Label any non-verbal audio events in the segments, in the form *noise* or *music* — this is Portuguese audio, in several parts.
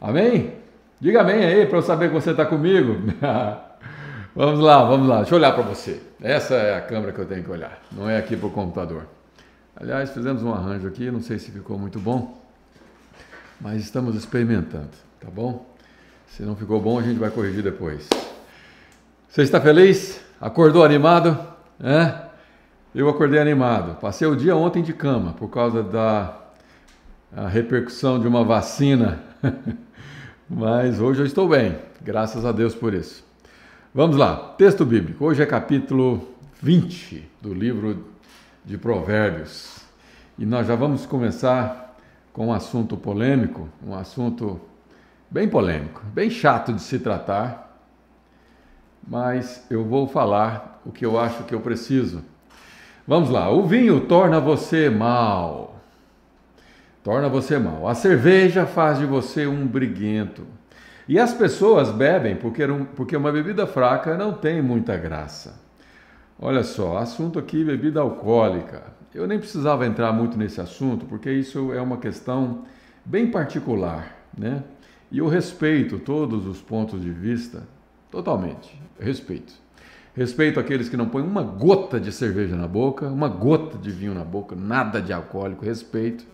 Amém? Diga amém aí para eu saber que você está comigo. *laughs* vamos lá, vamos lá. Deixa eu olhar para você. Essa é a câmera que eu tenho que olhar, não é aqui para o computador. Aliás, fizemos um arranjo aqui, não sei se ficou muito bom, mas estamos experimentando, tá bom? Se não ficou bom, a gente vai corrigir depois. Você está feliz? Acordou animado? É? Eu acordei animado. Passei o dia ontem de cama por causa da repercussão de uma vacina, *laughs* mas hoje eu estou bem, graças a Deus por isso. Vamos lá, texto bíblico. Hoje é capítulo 20 do livro de Provérbios. E nós já vamos começar com um assunto polêmico, um assunto bem polêmico, bem chato de se tratar, mas eu vou falar o que eu acho que eu preciso. Vamos lá, o vinho torna você mal. Torna você mal. A cerveja faz de você um briguento. E as pessoas bebem porque, porque uma bebida fraca não tem muita graça. Olha só, assunto aqui bebida alcoólica. Eu nem precisava entrar muito nesse assunto, porque isso é uma questão bem particular, né? E eu respeito todos os pontos de vista, totalmente, respeito. Respeito aqueles que não põem uma gota de cerveja na boca, uma gota de vinho na boca, nada de alcoólico, respeito.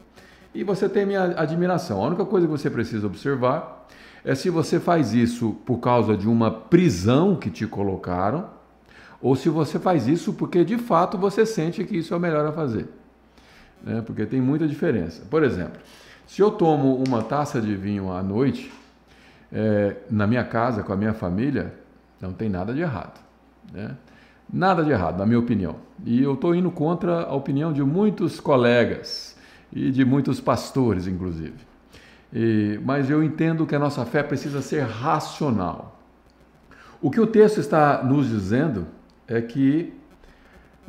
E você tem minha admiração. A única coisa que você precisa observar é se você faz isso por causa de uma prisão que te colocaram, ou se você faz isso porque de fato você sente que isso é o melhor a fazer. Né? Porque tem muita diferença. Por exemplo, se eu tomo uma taça de vinho à noite, é, na minha casa, com a minha família, não tem nada de errado. Né? Nada de errado, na minha opinião. E eu estou indo contra a opinião de muitos colegas e de muitos pastores, inclusive. E, mas eu entendo que a nossa fé precisa ser racional. O que o texto está nos dizendo é que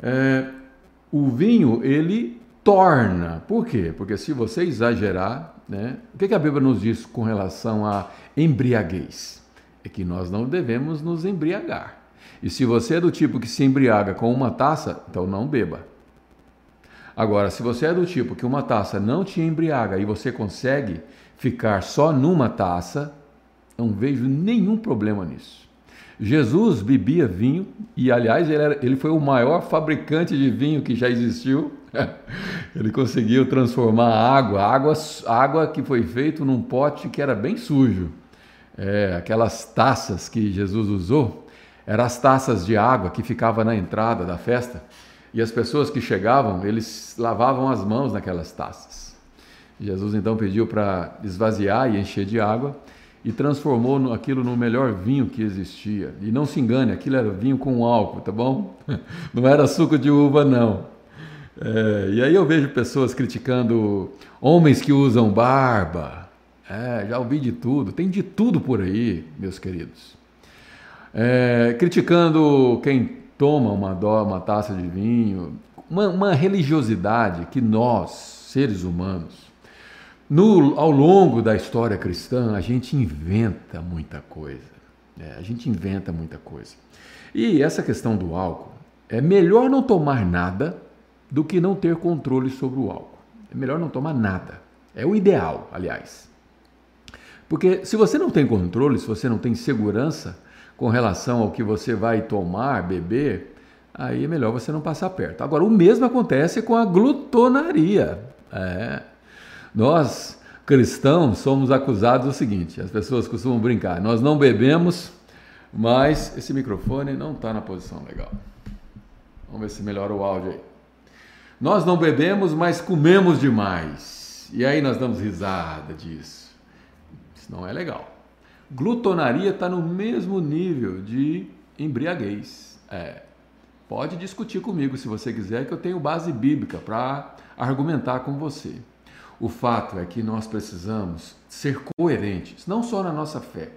é, o vinho ele torna. Por quê? Porque se você exagerar, né? O que, a Bíblia nos diz com relação à embriaguez? É que nós não devemos nos embriagar. E se você é do tipo que se embriaga com uma taça, então não beba. Agora, se você é do tipo que uma taça não te embriaga e você consegue ficar só numa taça, não vejo nenhum problema nisso. Jesus bebia vinho e, aliás, ele, era, ele foi o maior fabricante de vinho que já existiu. *laughs* ele conseguiu transformar água, água, água que foi feito num pote que era bem sujo. É, aquelas taças que Jesus usou, eram as taças de água que ficavam na entrada da festa. E as pessoas que chegavam, eles lavavam as mãos naquelas taças. Jesus então pediu para esvaziar e encher de água e transformou aquilo no melhor vinho que existia. E não se engane, aquilo era vinho com álcool, tá bom? *laughs* Não era suco de uva, não. É, e aí eu vejo pessoas criticando homens que usam barba. É, já ouvi de tudo, tem de tudo por aí, meus queridos. É, criticando quem toma uma, dó, uma taça de vinho, uma, uma religiosidade que nós, seres humanos, no, ao longo da história cristã, a gente inventa muita coisa. Né? A gente inventa muita coisa. E essa questão do álcool, é melhor não tomar nada do que não ter controle sobre o álcool. É melhor não tomar nada. É o ideal, aliás. Porque se você não tem controle, se você não tem segurança com relação ao que você vai tomar, beber, aí é melhor você não passar perto. Agora, o mesmo acontece com a glutonaria. É. Nós, cristãos, somos acusados do seguinte: as pessoas costumam brincar, nós não bebemos, mas esse microfone não está na posição legal. Vamos ver se melhora o áudio aí. Nós não bebemos, mas comemos demais. E aí nós damos risada disso. Isso não é legal. Glutonaria está no mesmo nível de embriaguez. É. Pode discutir comigo se você quiser, que eu tenho base bíblica para argumentar com você. O fato é que nós precisamos ser coerentes, não só na nossa fé,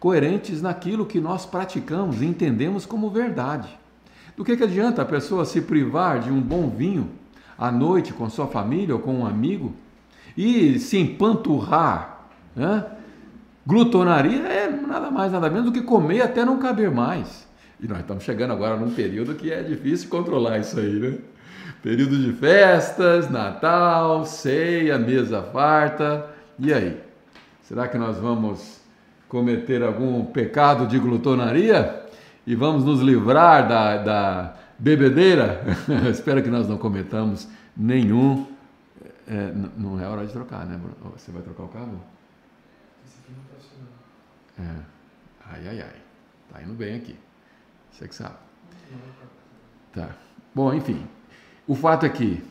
coerentes naquilo que nós praticamos e entendemos como verdade. Do que, que adianta a pessoa se privar de um bom vinho à noite com sua família ou com um amigo e se empanturrar? Né? Glutonaria é nada mais, nada menos do que comer até não caber mais. E nós estamos chegando agora num período que é difícil controlar isso aí, né? Período de festas, Natal, ceia, mesa farta. E aí? Será que nós vamos cometer algum pecado de glutonaria e vamos nos livrar da, da bebedeira? *laughs* Espero que nós não cometamos nenhum. É, não é hora de trocar, né? Você vai trocar o cabo? Funcionando. É. Ai, ai, ai. Tá indo bem aqui. Você que sabe. Tá. Bom, enfim. O fato é que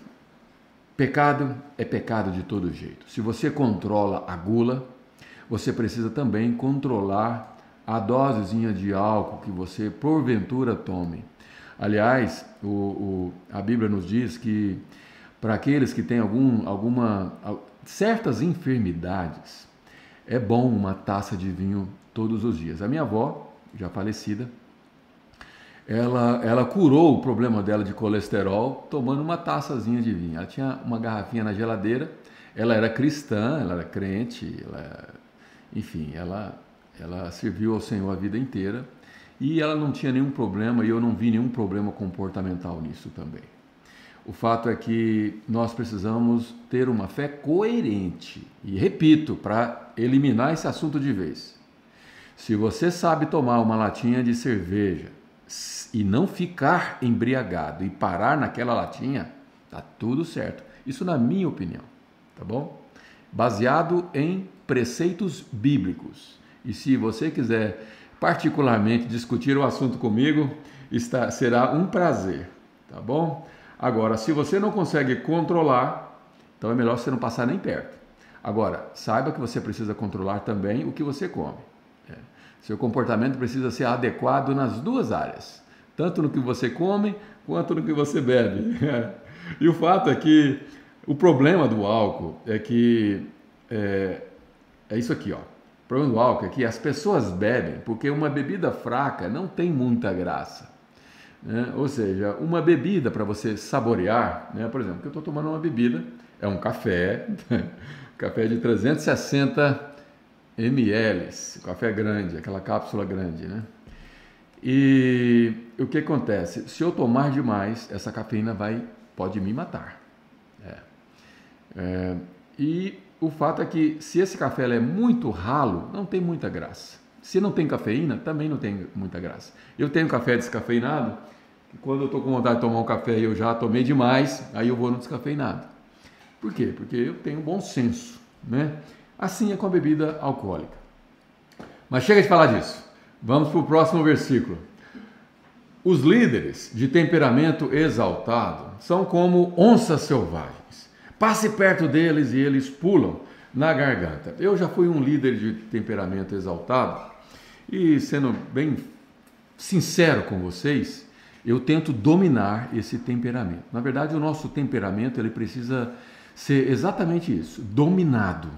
pecado é pecado de todo jeito. Se você controla a gula, você precisa também controlar a dosezinha de álcool que você porventura tome. Aliás, o, o, a Bíblia nos diz que para aqueles que têm algum, alguma certas enfermidades, é bom uma taça de vinho todos os dias. A minha avó, já falecida, ela, ela curou o problema dela de colesterol tomando uma taçazinha de vinho. Ela tinha uma garrafinha na geladeira, ela era cristã, ela era crente, ela, enfim, ela, ela serviu ao Senhor a vida inteira e ela não tinha nenhum problema e eu não vi nenhum problema comportamental nisso também. O fato é que nós precisamos ter uma fé coerente e repito, para eliminar esse assunto de vez. Se você sabe tomar uma latinha de cerveja e não ficar embriagado e parar naquela latinha, tá tudo certo. Isso na minha opinião, tá bom? Baseado em preceitos bíblicos. E se você quiser particularmente discutir o assunto comigo, está, será um prazer, tá bom? Agora, se você não consegue controlar, então é melhor você não passar nem perto. Agora, saiba que você precisa controlar também o que você come. Seu comportamento precisa ser adequado nas duas áreas, tanto no que você come quanto no que você bebe. e o fato é que o problema do álcool é que é, é isso aqui, ó. O problema do álcool é que as pessoas bebem porque uma bebida fraca não tem muita graça. Né? Ou seja, uma bebida para você saborear, né? por exemplo, que eu estou tomando uma bebida, é um café, *laughs* café de 360 ml, café grande, aquela cápsula grande, né? E o que acontece? Se eu tomar demais, essa cafeína vai pode me matar. É. É, e o fato é que se esse café é muito ralo, não tem muita graça. Se não tem cafeína, também não tem muita graça. Eu tenho café descafeinado, e quando eu estou com vontade de tomar um café e eu já tomei demais, aí eu vou no descafeinado. Por quê? Porque eu tenho bom senso, né? Assim é com a bebida alcoólica. Mas chega de falar disso. Vamos para o próximo versículo. Os líderes de temperamento exaltado são como onças selvagens. Passe perto deles e eles pulam na garganta. Eu já fui um líder de temperamento exaltado e, sendo bem sincero com vocês, eu tento dominar esse temperamento. Na verdade, o nosso temperamento ele precisa ser exatamente isso, dominado.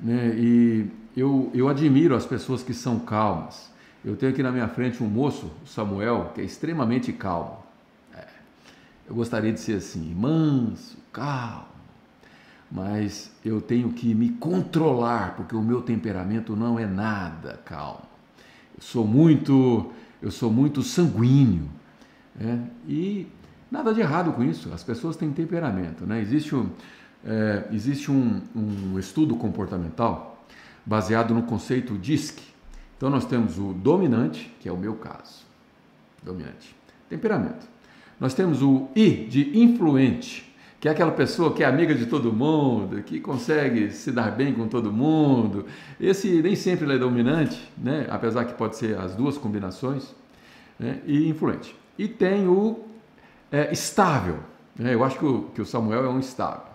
Né? E eu, eu admiro as pessoas que são calmas. Eu tenho aqui na minha frente um moço, Samuel, que é extremamente calmo. É, eu gostaria de ser assim, manso, calmo, mas eu tenho que me controlar, porque o meu temperamento não é nada calmo. Eu sou muito, eu sou muito sanguíneo, né? e nada de errado com isso. As pessoas têm temperamento, né? Existe um, é, existe um, um estudo comportamental baseado no conceito DISC. Então nós temos o dominante, que é o meu caso, dominante, temperamento. Nós temos o I de influente, que é aquela pessoa que é amiga de todo mundo, que consegue se dar bem com todo mundo. Esse nem sempre é dominante, né? apesar que pode ser as duas combinações, né? e influente. E tem o é, estável. Né? Eu acho que o, que o Samuel é um estável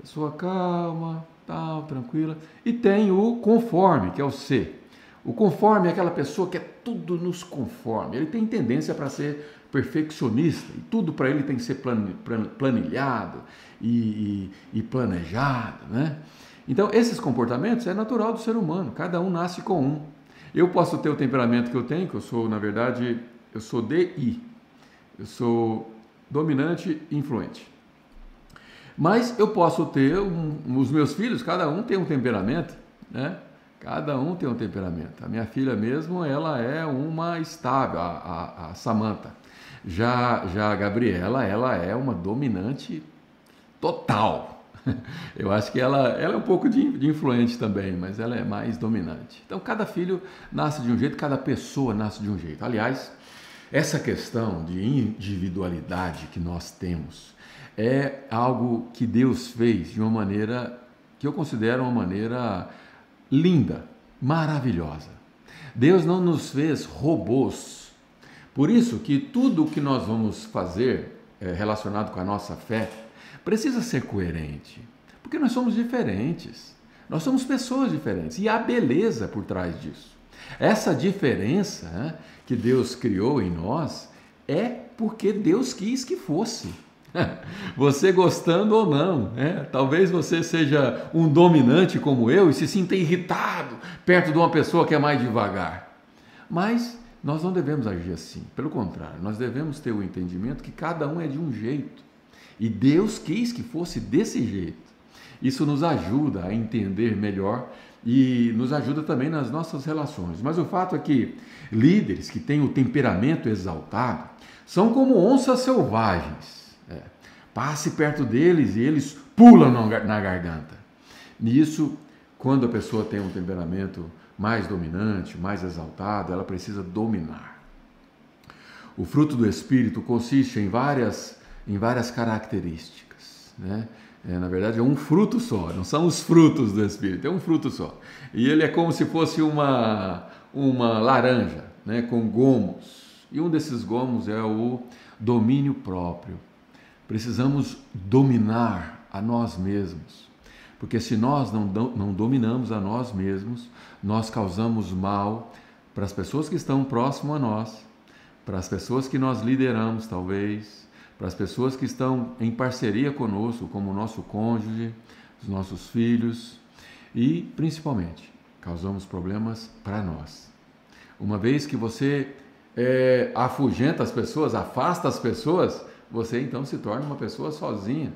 pessoa calma, tal, tranquila. E tem o conforme, que é o C. O conforme é aquela pessoa que é tudo nos conforme. Ele tem tendência para ser perfeccionista e tudo para ele tem que ser planilhado e, e, e, planejado, né? Então esses comportamentos é natural do ser humano. Cada um nasce com um. Eu posso ter o temperamento que eu tenho, que eu sou na verdade eu sou DI. Eu sou dominante e influente. Mas eu posso ter um, os meus filhos, cada um tem um temperamento, né? Cada um tem um temperamento. A minha filha mesmo, ela é uma estável, a, a, a Samantha. Já, já a Gabriela, ela é uma dominante total. *laughs* Eu acho que ela, ela é um pouco de, de, influente também, mas ela é mais dominante. Então, cada filho nasce de um jeito, cada pessoa nasce de um jeito. Aliás, essa questão de individualidade que nós temos é algo que Deus fez de uma maneira que eu considero uma maneira linda, maravilhosa. Deus não nos fez robôs. Por isso que tudo o que nós vamos fazer é, relacionado com a nossa fé precisa ser coerente, porque nós somos diferentes. Nós somos pessoas diferentes e há beleza por trás disso. Essa diferença né, que Deus criou em nós é porque Deus quis que fosse. *laughs* Você gostando ou não, né? talvez você seja um dominante como eu e se sinta irritado perto de uma pessoa que é mais devagar. Mas nós não devemos agir assim, pelo contrário, nós devemos ter o entendimento que cada um é de um jeito e Deus quis que fosse desse jeito. Isso nos ajuda a entender melhor e nos ajuda também nas nossas relações. Mas o fato é que líderes que têm o temperamento exaltado são como onças selvagens. É. Passe perto deles e eles pulam na garganta. Nisso, quando a pessoa tem um temperamento mais dominante, mais exaltado, ela precisa dominar. O fruto do Espírito consiste em várias, em várias características. Né? É, na verdade, é um fruto só, não são os frutos do Espírito, é um fruto só. E ele é como se fosse uma, uma laranja, né, com gomos. E um desses gomos é o domínio próprio. Precisamos dominar a nós mesmos, porque se nós não, não dominamos a nós mesmos, nós causamos mal para as pessoas que estão próximo a nós, para as pessoas que nós lideramos, talvez, para as pessoas que estão em parceria conosco, como o nosso cônjuge, os nossos filhos e, principalmente, causamos problemas para nós. Uma vez que você é, afugenta as pessoas, afasta as pessoas, você então se torna uma pessoa sozinha.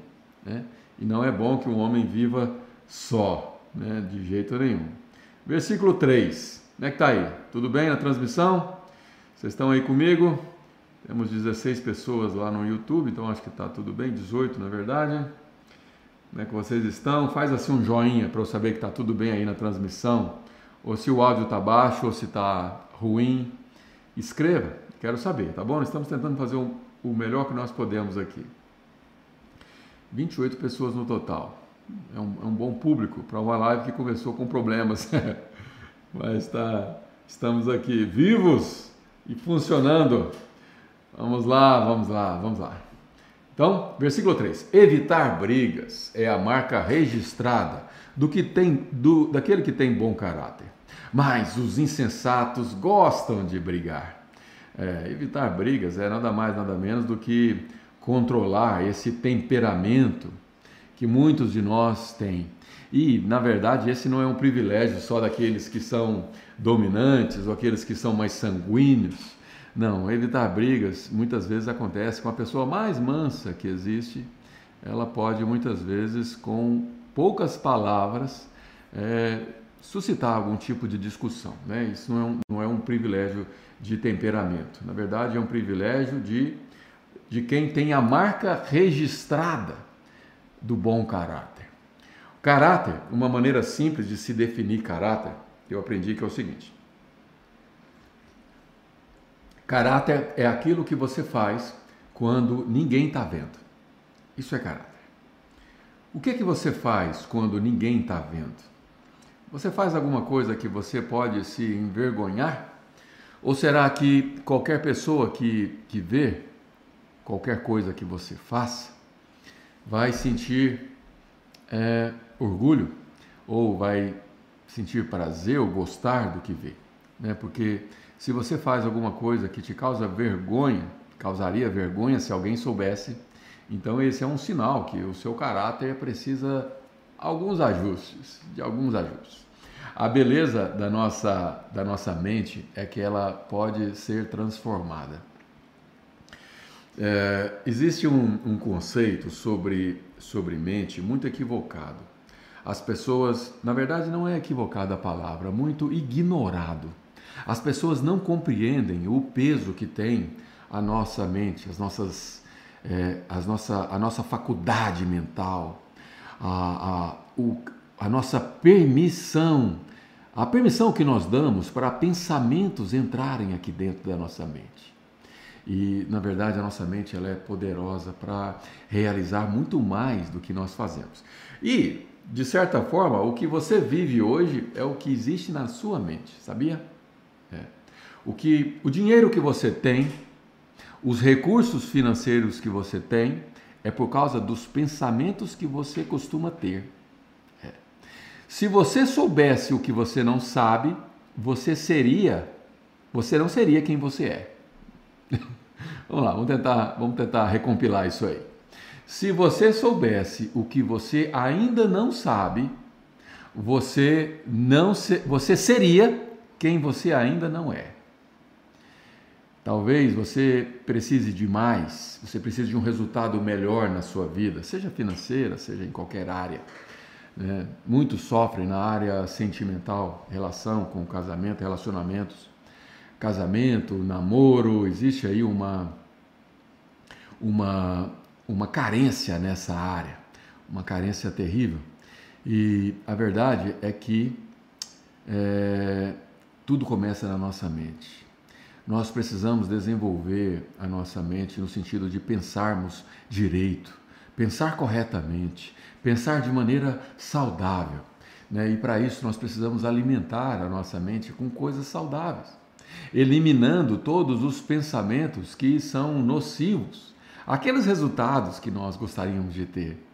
Né? E não é bom que um homem viva só, né? de jeito nenhum. Versículo 3. Como é que está aí? Tudo bem na transmissão? Vocês estão aí comigo? Temos 16 pessoas lá no YouTube, então acho que está tudo bem, 18 na verdade. Como é que vocês estão? Faz assim um joinha para eu saber que está tudo bem aí na transmissão. Ou se o áudio está baixo, ou se está ruim. Escreva, quero saber, tá bom? Estamos tentando fazer um, o melhor que nós podemos aqui. 28 pessoas no total. É um, é um bom público para uma live que começou com problemas. *laughs* Mas tá, estamos aqui vivos e funcionando. Vamos lá, vamos lá, vamos lá. Então, versículo 3: Evitar brigas é a marca registrada do que tem do, daquele que tem bom caráter. Mas os insensatos gostam de brigar. É, evitar brigas é nada mais, nada menos do que controlar esse temperamento que muitos de nós têm. E, na verdade, esse não é um privilégio só daqueles que são dominantes ou aqueles que são mais sanguíneos. Não, evitar brigas muitas vezes acontece com a pessoa mais mansa que existe. Ela pode muitas vezes, com poucas palavras, é, suscitar algum tipo de discussão. Né? Isso não é, um, não é um privilégio de temperamento. Na verdade, é um privilégio de, de quem tem a marca registrada do bom caráter. Caráter, uma maneira simples de se definir caráter, eu aprendi que é o seguinte: Caráter é aquilo que você faz quando ninguém está vendo. Isso é caráter. O que, é que você faz quando ninguém está vendo? Você faz alguma coisa que você pode se envergonhar? Ou será que qualquer pessoa que, que vê qualquer coisa que você faça vai sentir é, orgulho ou vai sentir prazer ou gostar do que vê? Né? Porque se você faz alguma coisa que te causa vergonha, causaria vergonha se alguém soubesse, então esse é um sinal que o seu caráter precisa alguns ajustes, de alguns ajustes. A beleza da nossa, da nossa mente é que ela pode ser transformada. É, existe um, um, conceito sobre, sobre mente muito equivocado. As pessoas, na verdade, não é equivocada a palavra, muito ignorado. As pessoas não compreendem o peso que tem a nossa mente, as nossas, é, as nossa, a nossa faculdade mental, a, a, o, a nossa permissão, a permissão que nós damos para pensamentos entrarem aqui dentro da nossa mente. E, na verdade, a nossa mente ela é poderosa para realizar muito mais do que nós fazemos. E, de certa forma, o que você vive hoje é o que existe na sua mente, sabia? O, que, o dinheiro que você tem, os recursos financeiros que você tem, é por causa dos pensamentos que você costuma ter. É. Se você soubesse o que você não sabe, você seria, você não seria quem você é. *laughs* vamos lá, vamos tentar, vamos tentar recompilar isso aí. Se você soubesse o que você ainda não sabe, você não se, você seria quem você ainda não é. Talvez você precise de mais, você precise de um resultado melhor na sua vida, seja financeira, seja em qualquer área. Né? Muitos sofrem na área sentimental, relação com casamento, relacionamentos. Casamento, namoro, existe aí uma, uma, uma carência nessa área, uma carência terrível. E a verdade é que é, tudo começa na nossa mente nós precisamos desenvolver a nossa mente no sentido de pensarmos direito, pensar corretamente, pensar de maneira saudável. Né? E para isso nós precisamos alimentar a nossa mente com coisas saudáveis, eliminando todos os pensamentos que são nocivos, aqueles resultados que nós gostaríamos de ter.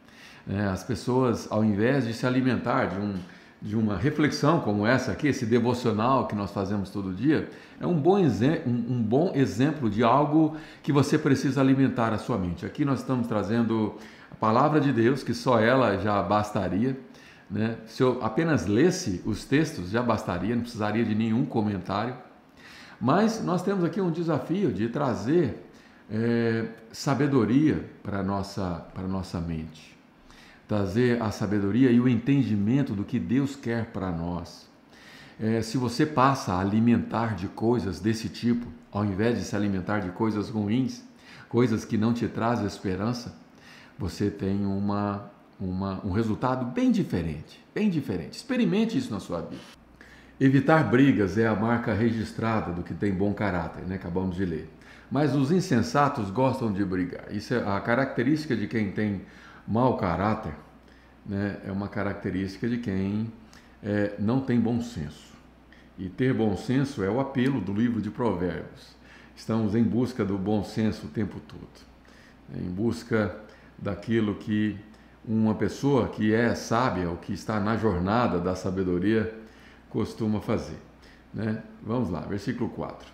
Né? As pessoas, ao invés de se alimentar de um de uma reflexão como essa aqui, esse devocional que nós fazemos todo dia, é um bom, um bom exemplo de algo que você precisa alimentar a sua mente. Aqui nós estamos trazendo a palavra de Deus, que só ela já bastaria. Né? Se eu apenas lesse os textos, já bastaria, não precisaria de nenhum comentário. Mas nós temos aqui um desafio de trazer é, sabedoria para a nossa, para nossa mente trazer a sabedoria e o entendimento do que Deus quer para nós. É, se você passa a alimentar de coisas desse tipo, ao invés de se alimentar de coisas ruins, coisas que não te trazem esperança, você tem uma, uma, um resultado bem diferente, bem diferente. Experimente isso na sua vida. Evitar brigas é a marca registrada do que tem bom caráter, né? acabamos de ler. Mas os insensatos gostam de brigar. Isso é a característica de quem tem mau caráter né, é uma característica de quem é, não tem bom senso. E ter bom senso é o apelo do livro de Provérbios. Estamos em busca do bom senso o tempo todo, né, em busca daquilo que uma pessoa que é sábia ou que está na jornada da sabedoria costuma fazer. Né? Vamos lá, versículo 4.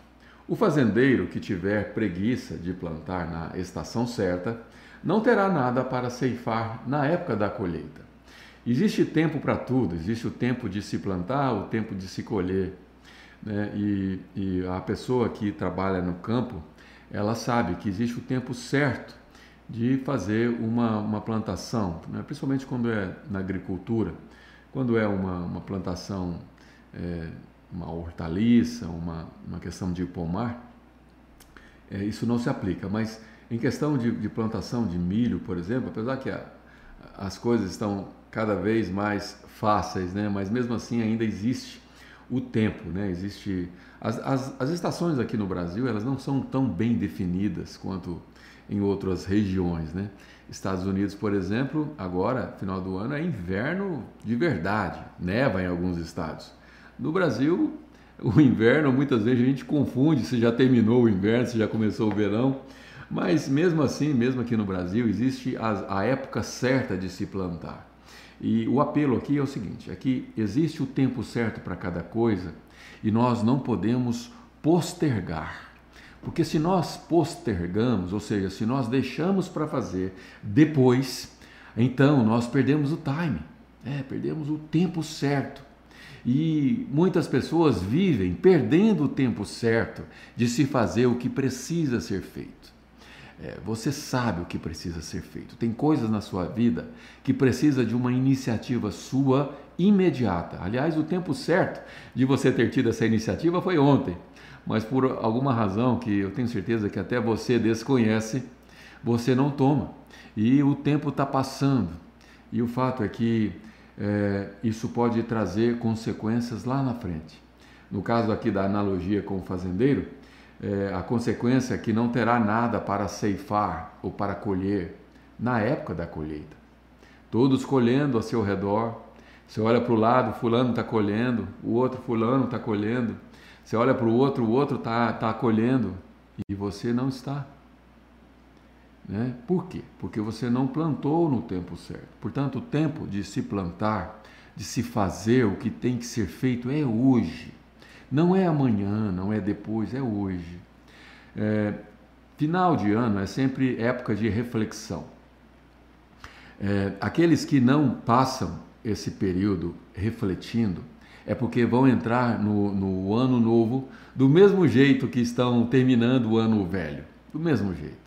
O fazendeiro que tiver preguiça de plantar na estação certa, não terá nada para ceifar na época da colheita. Existe tempo para tudo, existe o tempo de se plantar, o tempo de se colher. Né? E, e a pessoa que trabalha no campo, ela sabe que existe o tempo certo de fazer uma, uma plantação, né? principalmente quando é na agricultura, quando é uma, uma plantação, é, uma hortaliça, uma, uma questão de pomar, é, isso não se aplica, mas em questão de, de plantação de milho, por exemplo, apesar que a, as coisas estão cada vez mais fáceis, né? mas mesmo assim ainda existe o tempo, né? existe as, as, as estações aqui no Brasil elas não são tão bem definidas quanto em outras regiões, né? Estados Unidos, por exemplo, agora, final do ano, é inverno de verdade, neva em alguns estados. No Brasil, o inverno, muitas vezes a gente confunde se já terminou o inverno, se já começou o verão. Mas mesmo assim, mesmo aqui no Brasil, existe a, a época certa de se plantar. E o apelo aqui é o seguinte: é que existe o tempo certo para cada coisa e nós não podemos postergar. Porque se nós postergamos, ou seja, se nós deixamos para fazer depois, então nós perdemos o time, é, perdemos o tempo certo. E muitas pessoas vivem perdendo o tempo certo de se fazer o que precisa ser feito. É, você sabe o que precisa ser feito. Tem coisas na sua vida que precisa de uma iniciativa sua imediata. Aliás, o tempo certo de você ter tido essa iniciativa foi ontem, mas por alguma razão que eu tenho certeza que até você desconhece, você não toma. E o tempo está passando. E o fato é que é, isso pode trazer consequências lá na frente. No caso aqui da analogia com o fazendeiro, é, a consequência é que não terá nada para ceifar ou para colher na época da colheita. Todos colhendo a seu redor. Você olha para o lado, fulano está colhendo, o outro fulano está colhendo. Você olha para o outro, o outro está tá colhendo e você não está. Né? Por quê? Porque você não plantou no tempo certo. Portanto, o tempo de se plantar, de se fazer o que tem que ser feito é hoje. Não é amanhã, não é depois, é hoje. É, final de ano é sempre época de reflexão. É, aqueles que não passam esse período refletindo é porque vão entrar no, no ano novo do mesmo jeito que estão terminando o ano velho, do mesmo jeito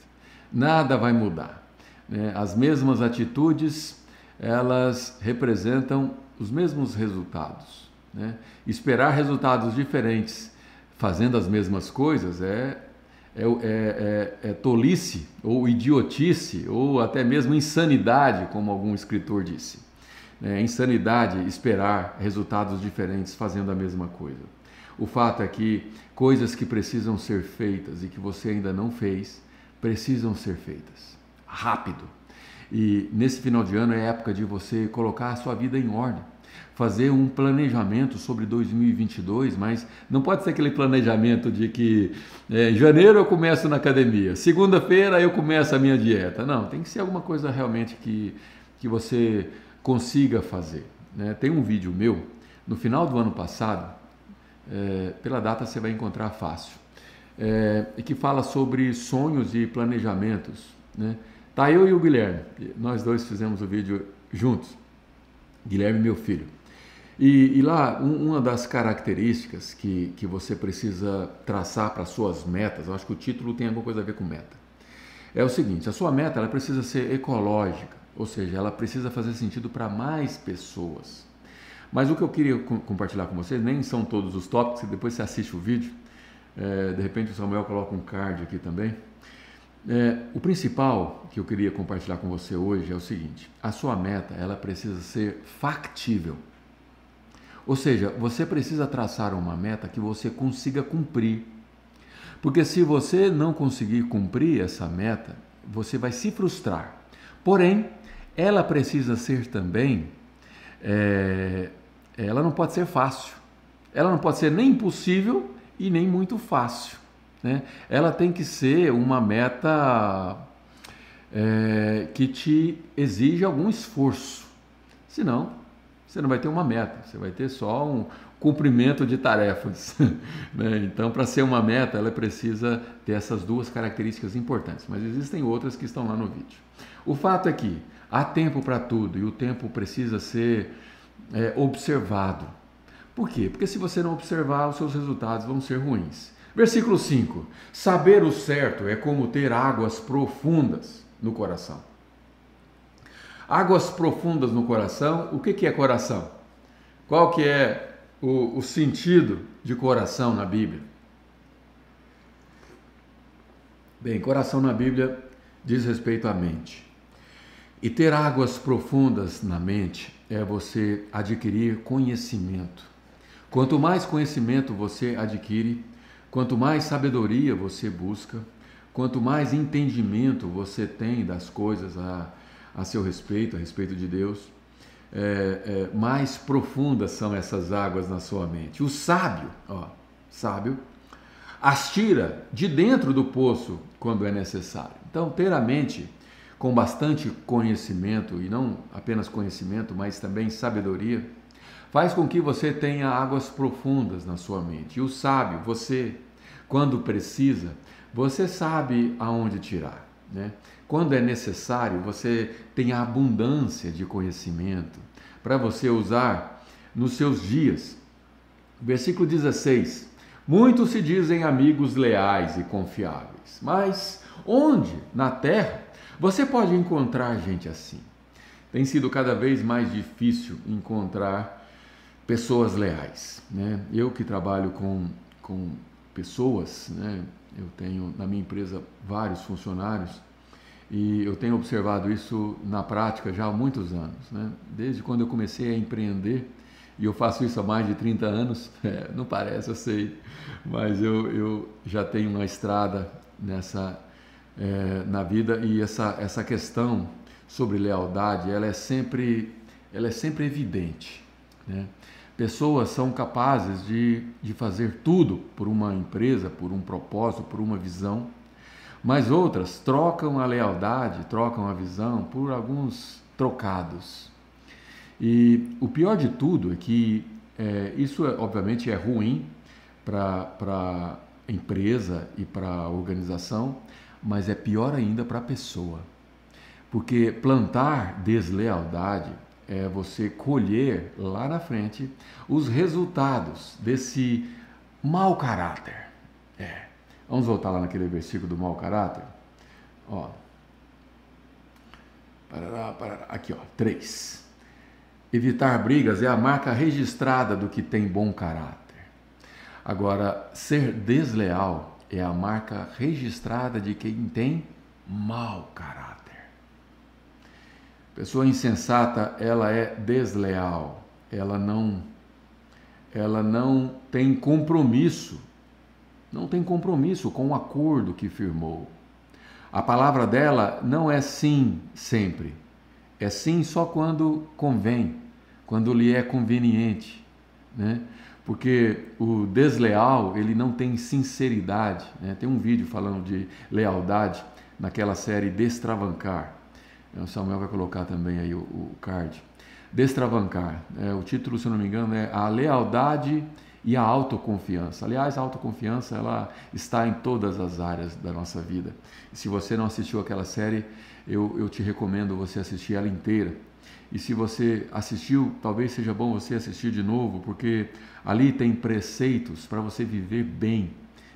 nada vai mudar. Né? As mesmas atitudes, elas representam os mesmos resultados. Né? Esperar resultados diferentes fazendo as mesmas coisas é, é, é, é, é tolice, ou idiotice, ou até mesmo insanidade, como algum escritor disse. É insanidade esperar resultados diferentes fazendo a mesma coisa. O fato é que coisas que precisam ser feitas e que você ainda não fez, precisam ser feitas rápido. E nesse final de ano é época de você colocar a sua vida em ordem, fazer um planejamento sobre 2022, mas não pode ser aquele planejamento de que é, em janeiro eu começo na academia, segunda-feira eu começo a minha dieta. Não, tem que ser alguma coisa realmente que, que você consiga fazer. Né? Tem um vídeo meu, no final do ano passado, é, pela data você vai encontrar fácil é, que fala sobre sonhos e planejamentos. Né? Tá eu e o Guilherme, nós dois fizemos o vídeo juntos, Guilherme meu filho. E, e lá, um, uma das características que, que você precisa traçar para suas metas, eu acho que o título tem alguma coisa a ver com meta, é o seguinte: a sua meta ela precisa ser ecológica, ou seja, ela precisa fazer sentido para mais pessoas. Mas o que eu queria compartilhar com vocês, nem são todos os tópicos, depois você assiste o vídeo, é, de repente o Samuel coloca um card aqui também. É, o principal que eu queria compartilhar com você hoje é o seguinte: a sua meta ela precisa ser factível. Ou seja, você precisa traçar uma meta que você consiga cumprir. Porque se você não conseguir cumprir essa meta, você vai se frustrar. Porém, ela precisa ser também, é, ela não pode ser fácil. Ela não pode ser nem impossível e nem muito fácil. Né? Ela tem que ser uma meta é, que te exige algum esforço. Senão, você não vai ter uma meta, você vai ter só um cumprimento de tarefas. *laughs* né? Então, para ser uma meta, ela precisa ter essas duas características importantes, mas existem outras que estão lá no vídeo. O fato é que há tempo para tudo e o tempo precisa ser é, observado. Por quê? Porque se você não observar, os seus resultados vão ser ruins. Versículo 5: Saber o certo é como ter águas profundas no coração. Águas profundas no coração, o que, que é coração? Qual que é o, o sentido de coração na Bíblia? Bem, coração na Bíblia diz respeito à mente. E ter águas profundas na mente é você adquirir conhecimento. Quanto mais conhecimento você adquire, quanto mais sabedoria você busca, quanto mais entendimento você tem das coisas a, a seu respeito, a respeito de Deus, é, é, mais profundas são essas águas na sua mente. O sábio, ó, sábio, as tira de dentro do poço quando é necessário. Então, ter a mente com bastante conhecimento, e não apenas conhecimento, mas também sabedoria, faz com que você tenha águas profundas na sua mente. E o sábio, você, quando precisa, você sabe aonde tirar. Né? Quando é necessário, você tem a abundância de conhecimento para você usar nos seus dias. Versículo 16: Muitos se dizem amigos leais e confiáveis, mas onde na terra você pode encontrar gente assim? Tem sido cada vez mais difícil encontrar pessoas leais. Né? Eu que trabalho com, com pessoas, né? Eu tenho na minha empresa vários funcionários, E eu tenho observado isso na prática já há muitos anos, né? Desde quando eu comecei a empreender, e eu faço isso há mais de 30 anos, *laughs* é, não parece, eu sei, mas eu, eu já tenho uma estrada nessa é, na vida e essa, essa questão sobre lealdade, ela é sempre, ela é sempre evidente, né? Pessoas são capazes de, de fazer tudo por uma empresa, por um propósito, por uma visão, mas outras trocam a lealdade, trocam a visão por alguns trocados. E o pior de tudo é que é, isso, é, obviamente, é ruim para a empresa e para a organização, mas é pior ainda para a pessoa. Porque plantar deslealdade é você colher lá na frente os resultados desse mau caráter. É. Vamos voltar lá naquele versículo do mau caráter? Ó. Parará, parará. Aqui, ó, 3. Evitar brigas é a marca registrada do que tem bom caráter. Agora, ser desleal é a marca registrada de quem tem mau caráter. Pessoa insensata, ela é desleal, ela não ela não tem compromisso, não tem compromisso com o acordo que firmou. A palavra dela não é sim sempre, é sim só quando convém, quando lhe é conveniente, né? Porque o desleal, ele não tem sinceridade, né? Tem um vídeo falando de lealdade naquela série Destravancar. É, o Samuel vai colocar também aí o, o card. Destravancar. É, o título, se eu não me engano, é A Lealdade e a Autoconfiança. Aliás, a autoconfiança ela está em todas as áreas da nossa vida. Se você não assistiu aquela série, eu, eu te recomendo você assistir ela inteira. E se você assistiu, talvez seja bom você assistir de novo, porque ali tem preceitos para você viver bem,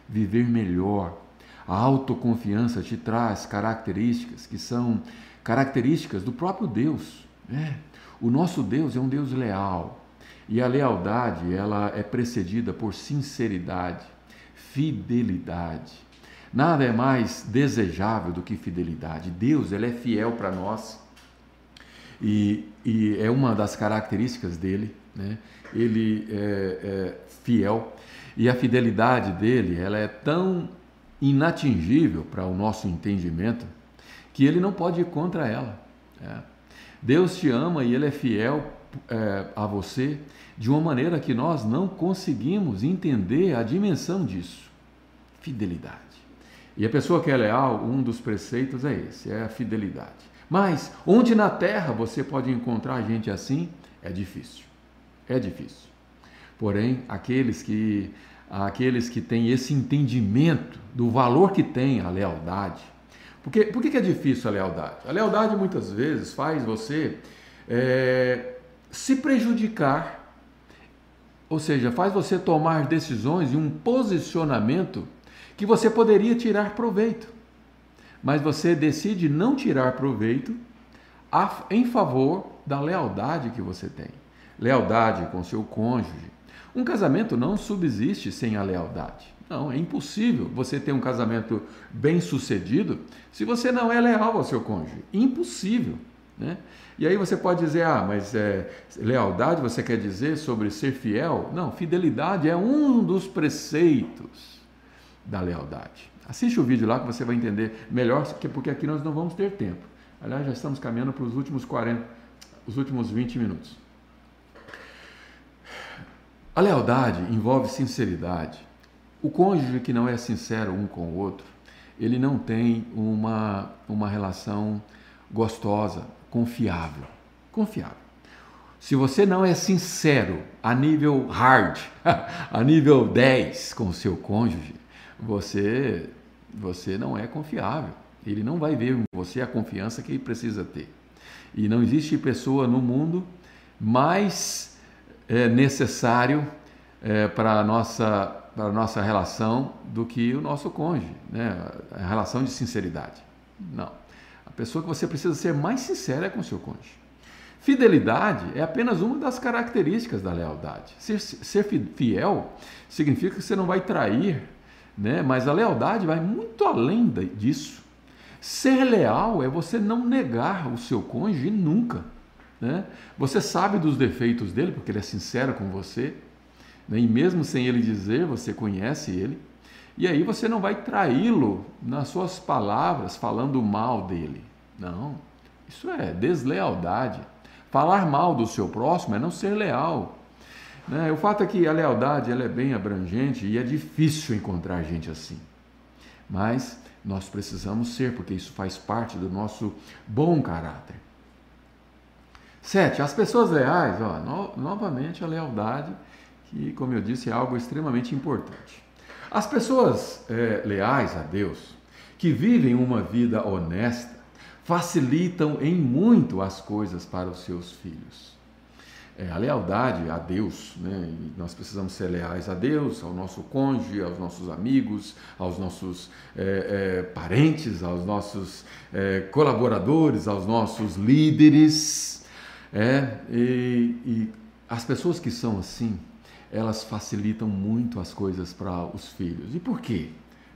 viver melhor. A autoconfiança te traz características que são características do próprio Deus. É. O nosso Deus é um Deus leal. E a lealdade, ela é precedida por sinceridade, fidelidade. Nada é mais desejável do que fidelidade. Deus, ele é fiel para nós. E, e, é uma das características dele, né? Ele é, é fiel. E a fidelidade dele, ela é tão inatingível para o nosso entendimento, que ele não pode ir contra ela. É. Deus te ama e ele é fiel é, a você de uma maneira que nós não conseguimos entender a dimensão disso. Fidelidade. E a pessoa que é leal, um dos preceitos é esse, é a fidelidade. Mas onde na terra você pode encontrar gente assim? É difícil. É difícil. Porém, aqueles que aqueles que têm esse entendimento do valor que tem a lealdade, porque, por que é difícil a lealdade? A lealdade muitas vezes faz você é, se prejudicar, ou seja, faz você tomar decisões e um posicionamento que você poderia tirar proveito, mas você decide não tirar proveito em favor da lealdade que você tem. Lealdade com seu cônjuge. Um casamento não subsiste sem a lealdade. Não, é impossível você ter um casamento bem sucedido se você não é leal ao seu cônjuge. Impossível. Né? E aí você pode dizer, ah, mas é, lealdade você quer dizer sobre ser fiel? Não, fidelidade é um dos preceitos da lealdade. Assiste o vídeo lá que você vai entender melhor, porque aqui nós não vamos ter tempo. Aliás, já estamos caminhando para os últimos 40, os últimos 20 minutos. A lealdade envolve sinceridade, o cônjuge que não é sincero um com o outro, ele não tem uma, uma relação gostosa, confiável. Confiável. Se você não é sincero a nível hard, *laughs* a nível 10 com o seu cônjuge, você, você não é confiável. Ele não vai ver em você a confiança que ele precisa ter. E não existe pessoa no mundo mais é, necessário é, para a nossa para a nossa relação do que o nosso cônjuge, né? a relação de sinceridade. Não. A pessoa que você precisa ser mais sincera é com o seu cônjuge. Fidelidade é apenas uma das características da lealdade. Ser, ser fiel significa que você não vai trair, né? mas a lealdade vai muito além disso. Ser leal é você não negar o seu cônjuge nunca. Né? Você sabe dos defeitos dele, porque ele é sincero com você, né? e mesmo sem ele dizer, você conhece ele. E aí você não vai traí-lo nas suas palavras, falando mal dele. Não, isso é deslealdade. Falar mal do seu próximo é não ser leal. Né? O fato é que a lealdade ela é bem abrangente e é difícil encontrar gente assim. Mas nós precisamos ser, porque isso faz parte do nosso bom caráter. Sete, as pessoas leais, ó, no, novamente a lealdade, que, como eu disse, é algo extremamente importante. As pessoas é, leais a Deus, que vivem uma vida honesta, facilitam em muito as coisas para os seus filhos. É, a lealdade a Deus, né? Nós precisamos ser leais a Deus, ao nosso cônjuge, aos nossos amigos, aos nossos é, é, parentes, aos nossos é, colaboradores, aos nossos líderes. É, e, e as pessoas que são assim, elas facilitam muito as coisas para os filhos. E por quê?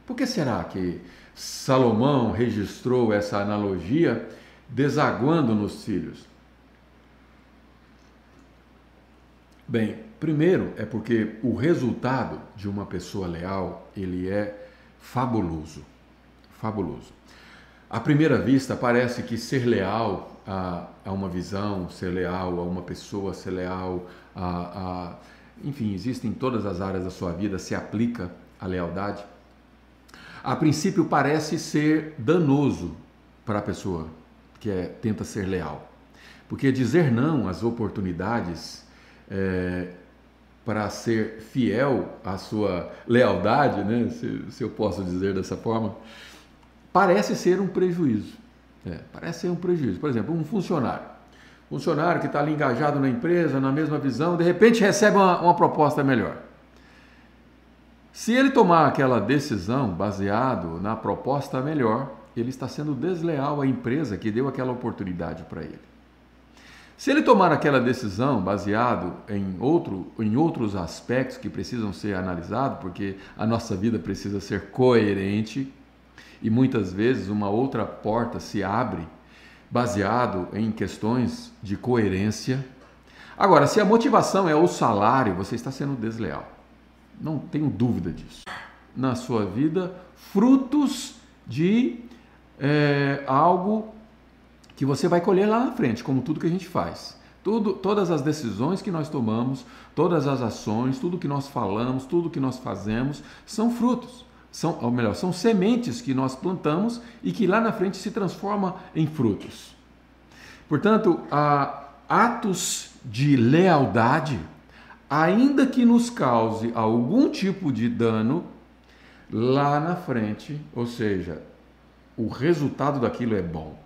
Por que será que Salomão registrou essa analogia desaguando nos filhos? Bem, primeiro é porque o resultado de uma pessoa leal, ele é fabuloso. Fabuloso. À primeira vista, parece que ser leal a, a uma visão, ser leal a uma pessoa, ser leal a, a. Enfim, existem em todas as áreas da sua vida, se aplica a lealdade a princípio parece ser danoso para a pessoa que é, tenta ser leal. Porque dizer não às oportunidades é, para ser fiel à sua lealdade, né, se, se, eu posso dizer dessa forma, parece ser um prejuízo. É, parece ser um prejuízo. Por exemplo, um funcionário. Funcionário que está ali engajado na empresa, na mesma visão, de repente recebe uma, uma proposta melhor. Se ele tomar aquela decisão baseado na proposta melhor, ele está sendo desleal à empresa que deu aquela oportunidade para ele. Se ele tomar aquela decisão baseado em, outro, em outros aspectos que precisam ser analisados, porque a nossa vida precisa ser coerente e muitas vezes uma outra porta se abre baseado em questões de coerência. Agora, se a motivação é o salário, você está sendo desleal. Não tenho dúvida disso. Na sua vida, frutos de é, algo que você vai colher lá na frente, como tudo que a gente faz. Tudo, todas as decisões que nós tomamos, todas as ações, tudo que nós falamos, tudo que nós fazemos, são frutos. São, ou melhor, são sementes que nós plantamos e que lá na frente se transforma em frutos. Portanto, atos de lealdade ainda que nos cause algum tipo de dano lá na frente, ou seja, o resultado daquilo é bom.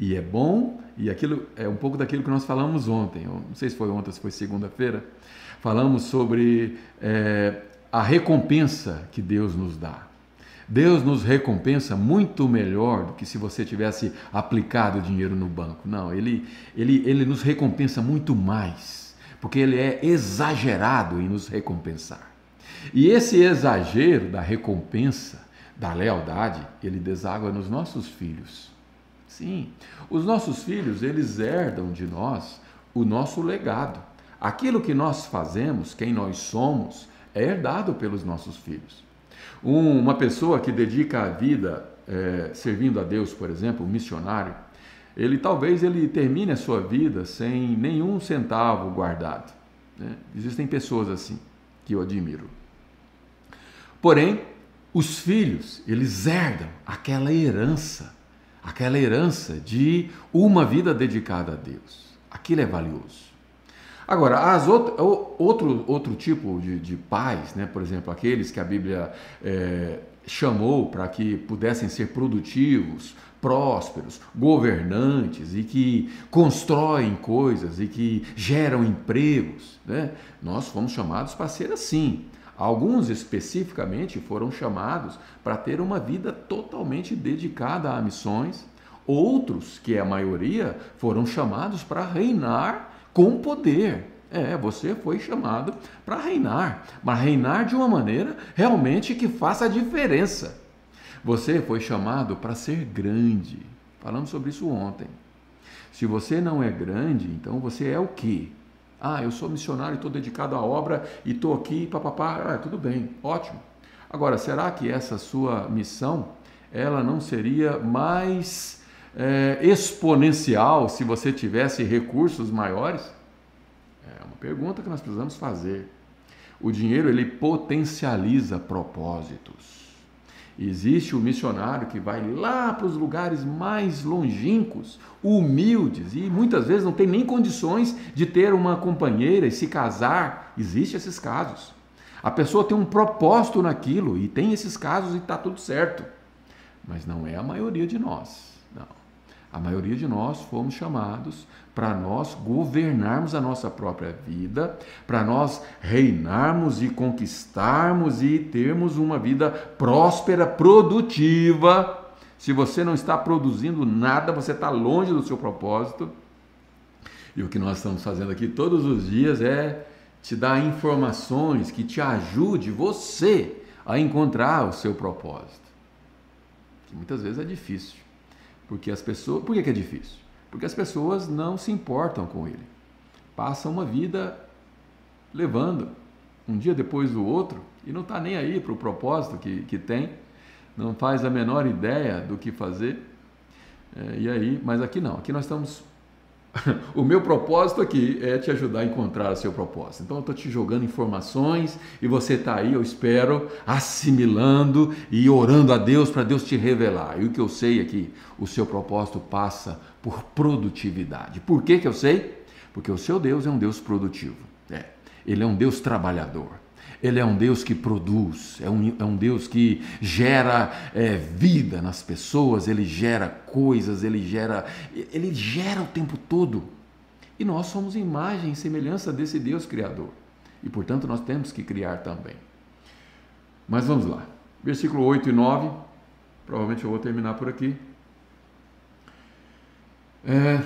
E é bom, e aquilo é um pouco daquilo que nós falamos ontem, não sei se foi ontem, se foi segunda-feira, falamos sobre é, a recompensa que Deus nos dá. Deus nos recompensa muito melhor do que se você tivesse aplicado dinheiro no banco. Não, ele, ele, ele nos recompensa muito mais porque ele é exagerado em nos recompensar. E esse exagero da recompensa, da lealdade, ele deságua nos nossos filhos. Sim, os nossos filhos, eles herdam de nós o nosso legado. Aquilo que nós fazemos, quem nós somos, é herdado pelos nossos filhos. Um, uma pessoa que dedica a vida é, servindo a Deus, por exemplo, um missionário, ele talvez ele termine a sua vida sem nenhum centavo guardado. Né? Existem pessoas assim que eu admiro. Porém, os filhos, eles herdam aquela herança, aquela herança de uma vida dedicada a Deus. Aquilo é valioso. Agora, as outro, outro, outro tipo de, de pais, né? por exemplo, aqueles que a Bíblia é, chamou para que pudessem ser produtivos, prósperos, governantes e que constroem coisas e que geram empregos. Né? Nós fomos chamados para ser assim. Alguns especificamente foram chamados para ter uma vida totalmente dedicada a missões. Outros, que é a maioria, foram chamados para reinar com poder. É, você foi chamado para reinar, mas reinar de uma maneira realmente que faça a diferença. Você foi chamado para ser grande. Falamos sobre isso ontem. Se você não é grande, então você é o quê? Ah, eu sou missionário, estou dedicado à obra e estou aqui, papapá. Ah, tudo bem, ótimo. Agora, será que essa sua missão, ela não seria mais é, exponencial se você tivesse recursos maiores? É uma pergunta que nós precisamos fazer. O dinheiro ele potencializa propósitos. Existe o missionário que vai lá para os lugares mais longínquos, humildes, e muitas vezes não tem nem condições de ter uma companheira e se casar. Existem esses casos. A pessoa tem um propósito naquilo e tem esses casos e está tudo certo. Mas não é a maioria de nós. A maioria de nós fomos chamados para nós governarmos a nossa própria vida, para nós reinarmos e conquistarmos e termos uma vida próspera, produtiva. Se você não está produzindo nada, você está longe do seu propósito. E o que nós estamos fazendo aqui todos os dias é te dar informações que te ajude você a encontrar o seu propósito. Que muitas vezes é difícil. Porque as pessoas. Por que, é difícil? Porque as pessoas não se importam com ele. Passam uma vida levando, um dia depois do outro, e não está nem aí para o propósito que, que tem, não faz a menor ideia do que fazer. É, e aí, mas aqui não, aqui nós estamos *laughs* o meu propósito aqui é te ajudar a encontrar o seu propósito. Então eu estou te jogando informações e você está aí, eu espero, assimilando e orando a Deus para Deus te revelar. E o que eu sei é o seu propósito passa por produtividade. Por que, que eu sei? Porque o seu Deus é um Deus produtivo. É. Ele é um Deus trabalhador. Ele é um Deus que produz, é um, é um Deus que gera é, vida nas pessoas, ele gera coisas, ele gera, ele gera o tempo todo. E nós somos imagem e semelhança desse Deus Criador. E portanto nós temos que criar também. Mas vamos lá. Versículo 8 e 9. Provavelmente eu vou terminar por aqui. É,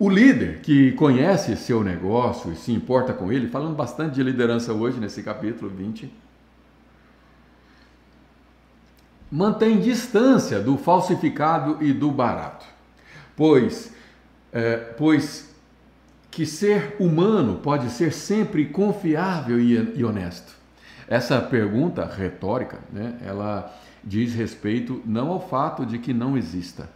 o líder que conhece seu negócio e se importa com ele, falando bastante de liderança hoje nesse capítulo 20, mantém distância do falsificado e do barato, pois, é, pois que ser humano pode ser sempre confiável e, e honesto. Essa pergunta retórica, né, ela diz respeito não ao fato de que não exista,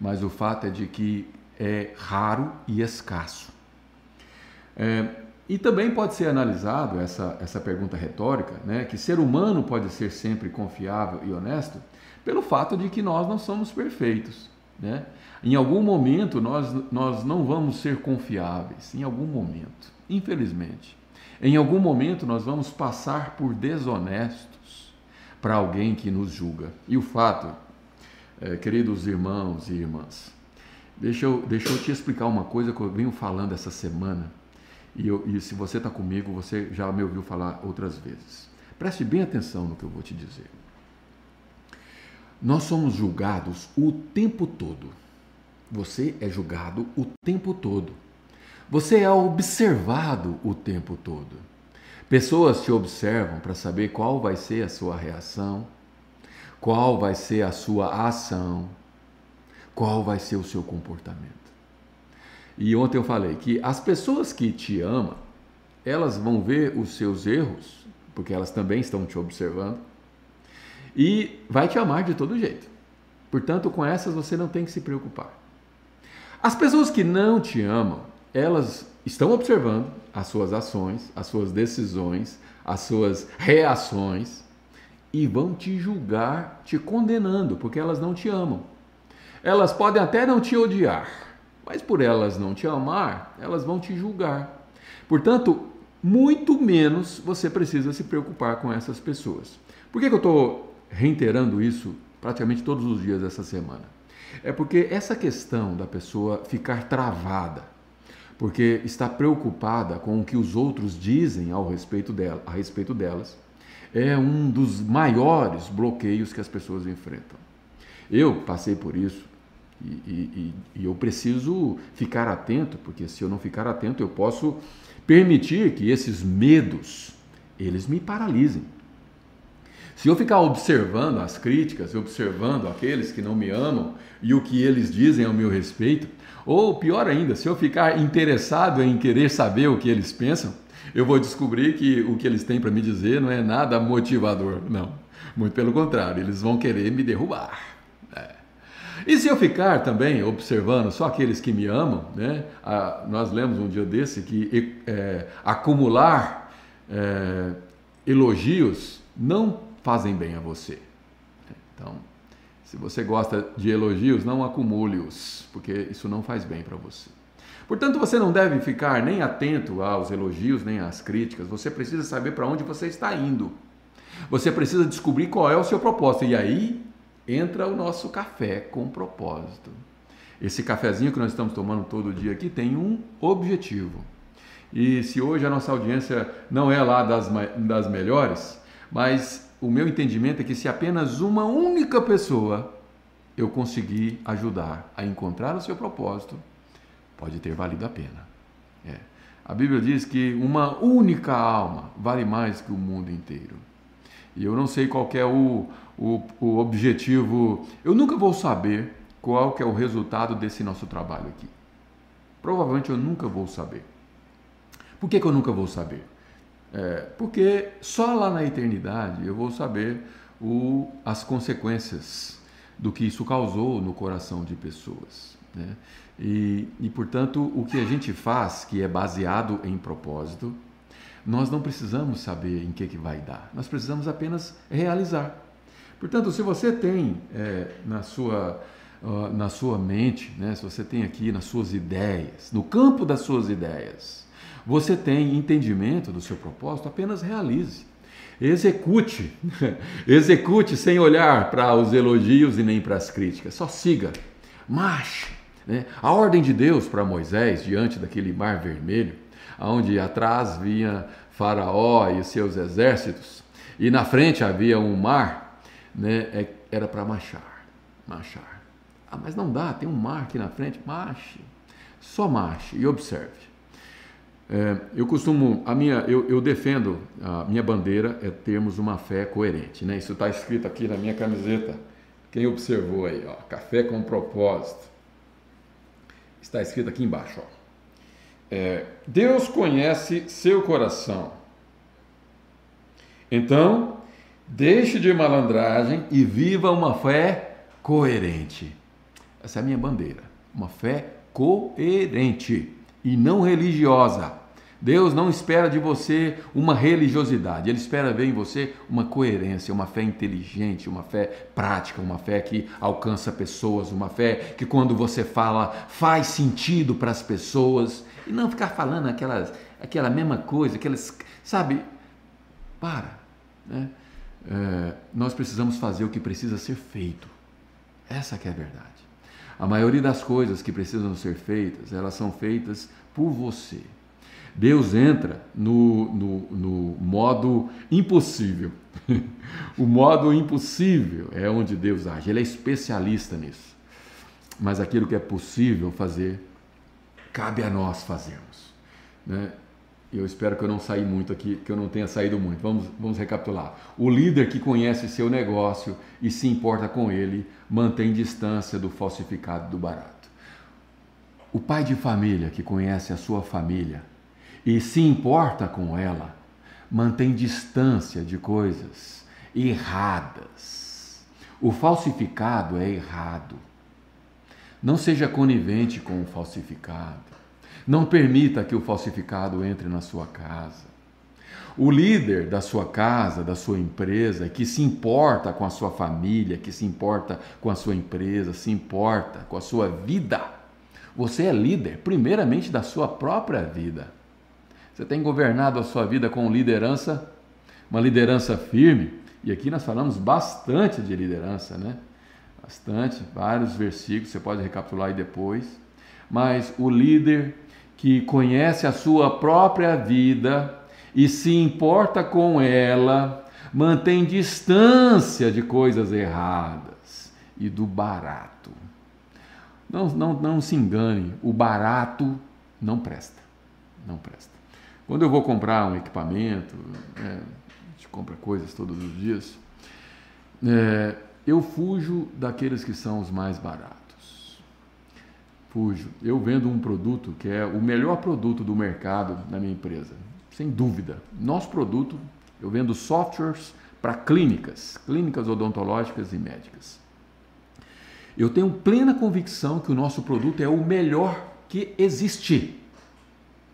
mas o fato é de que é raro e escasso. É, e também pode ser analisado essa, essa pergunta retórica, né, que ser humano pode ser sempre confiável e honesto, pelo fato de que nós não somos perfeitos. Né? Em algum momento nós, nós não vamos ser confiáveis, em algum momento, infelizmente. Em algum momento nós vamos passar por desonestos para alguém que nos julga. E o fato, é, queridos irmãos e irmãs, Deixa eu, deixa eu te explicar uma coisa que eu venho falando essa semana. E, eu, e se você está comigo, você já me ouviu falar outras vezes. Preste bem atenção no que eu vou te dizer. Nós somos julgados o tempo todo. Você é julgado o tempo todo. Você é observado o tempo todo. Pessoas te observam para saber qual vai ser a sua reação, qual vai ser a sua ação, qual vai ser o seu comportamento. E ontem eu falei que as pessoas que te amam, elas vão ver os seus erros, porque elas também estão te observando, e vai te amar de todo jeito. Portanto, com essas você não tem que se preocupar. As pessoas que não te amam, elas estão observando as suas ações, as suas decisões, as suas reações e vão te julgar, te condenando, porque elas não te amam. Elas podem até não te odiar, mas por elas não te amar, elas vão te julgar. Portanto, muito menos você precisa se preocupar com essas pessoas. Por que, que eu estou reiterando isso praticamente todos os dias dessa semana? É porque essa questão da pessoa ficar travada, porque está preocupada com o que os outros dizem ao respeito dela, a respeito delas, é um dos maiores bloqueios que as pessoas enfrentam. Eu passei por isso, e, e, e, eu preciso ficar atento, porque se eu não ficar atento, eu posso permitir que esses medos eles me paralisem. Se eu ficar observando as críticas, observando aqueles que não me amam e o que eles dizem ao meu respeito, ou pior ainda, se eu ficar interessado em querer saber o que eles pensam, eu vou descobrir que o que eles têm para me dizer não é nada motivador, não. Muito pelo contrário, eles vão querer me derrubar. E se eu ficar também observando só aqueles que me amam, né? Ah, nós lemos um dia desse que é, acumular é, elogios não fazem bem a você. Então, se você gosta de elogios, não acumule-os, porque isso não faz bem para você. Portanto, você não deve ficar nem atento aos elogios, nem às críticas. Você precisa saber para onde você está indo. Você precisa descobrir qual é o seu propósito. E aí entra o nosso café com propósito. Esse cafezinho que nós estamos tomando todo dia aqui tem um objetivo. E se hoje a nossa audiência não é lá das, das melhores, mas o meu entendimento é que se apenas uma única pessoa eu conseguir ajudar a encontrar o seu propósito, pode ter valido a pena. É. A Bíblia diz que uma única alma vale mais que o mundo inteiro. E eu não sei qual é o, o, o objetivo, eu nunca vou saber qual que é o resultado desse nosso trabalho aqui. Provavelmente eu nunca vou saber. Por que, que eu nunca vou saber? É, porque só lá na eternidade eu vou saber o, as consequências do que isso causou no coração de pessoas. Né? E, e, portanto, o que a gente faz, que é baseado em propósito, nós não precisamos saber em que, que vai dar, nós precisamos apenas realizar. Portanto, se você tem é, na, sua, uh, na sua mente, né, se você tem aqui nas suas ideias, no campo das suas ideias, você tem entendimento do seu propósito, apenas realize. Execute, *laughs* execute sem olhar para os elogios e nem para as críticas, só siga, marche. Né? A ordem de Deus para Moisés diante daquele mar vermelho, onde atrás vinha Faraó e seus exércitos, e na frente havia um mar, né? É, era para marchar, marchar. Ah, mas não dá, tem um mar aqui na frente, marche, só marche e observe. É, eu costumo, a minha, eu, eu, defendo, a minha bandeira é termos uma fé coerente, né? Isso está escrito aqui na minha camiseta. Quem observou aí, ó, café com propósito. Está escrito aqui embaixo, ó. É, Deus conhece seu coração. Então, deixe de malandragem e viva uma fé coerente. Essa é a minha bandeira, uma fé coerente e não religiosa. Deus não espera de você uma religiosidade, Ele espera ver em você uma coerência, uma fé inteligente, uma fé prática, uma fé que alcança pessoas, uma fé que quando você fala faz sentido para as pessoas e não ficar falando aquelas, aquela mesma coisa, aquelas, sabe? Para, né? É, nós precisamos fazer o que precisa ser feito. Essa que é a verdade. A maioria das coisas que precisam ser feitas, elas são feitas por você. Deus entra no, no, no modo impossível. *laughs* o modo impossível é onde Deus age. Ele é especialista nisso. Mas aquilo que é possível fazer, cabe a nós fazermos. Né? Eu espero que eu não saí muito aqui, que eu não tenha saído muito. Vamos, vamos recapitular. O líder que conhece seu negócio e se importa com ele, mantém distância do falsificado do barato. O pai de família que conhece a sua família e se importa com ela, mantém distância de coisas erradas. O falsificado é errado. Não seja conivente com o falsificado. Não permita que o falsificado entre na sua casa. O líder da sua casa, da sua empresa, que se importa com a sua família, que se importa com a sua empresa, se importa com a sua vida. Você é líder, primeiramente, da sua própria vida. Você tem governado a sua vida com liderança, uma liderança firme. E aqui nós falamos bastante de liderança, né? Bastante, vários versículos, você pode recapitular aí depois. Mas o líder que conhece a sua própria vida e se importa com ela, mantém distância de coisas erradas e do barato. Não, não, não se engane, o barato não presta. Não presta. Quando eu vou comprar um equipamento, é, gente compra coisas todos os dias. É, eu fujo daqueles que são os mais baratos. Fujo. Eu vendo um produto que é o melhor produto do mercado na minha empresa, sem dúvida. Nosso produto, eu vendo softwares para clínicas, clínicas odontológicas e médicas. Eu tenho plena convicção que o nosso produto é o melhor que existe.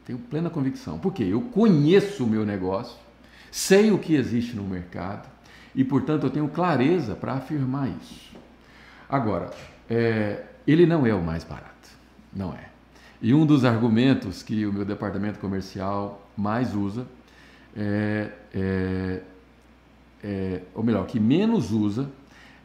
Tenho plena convicção. Porque eu conheço o meu negócio, sei o que existe no mercado e, portanto, eu tenho clareza para afirmar isso. Agora, é, ele não é o mais barato. Não é. E um dos argumentos que o meu departamento comercial mais usa é, é, é ou melhor, que menos usa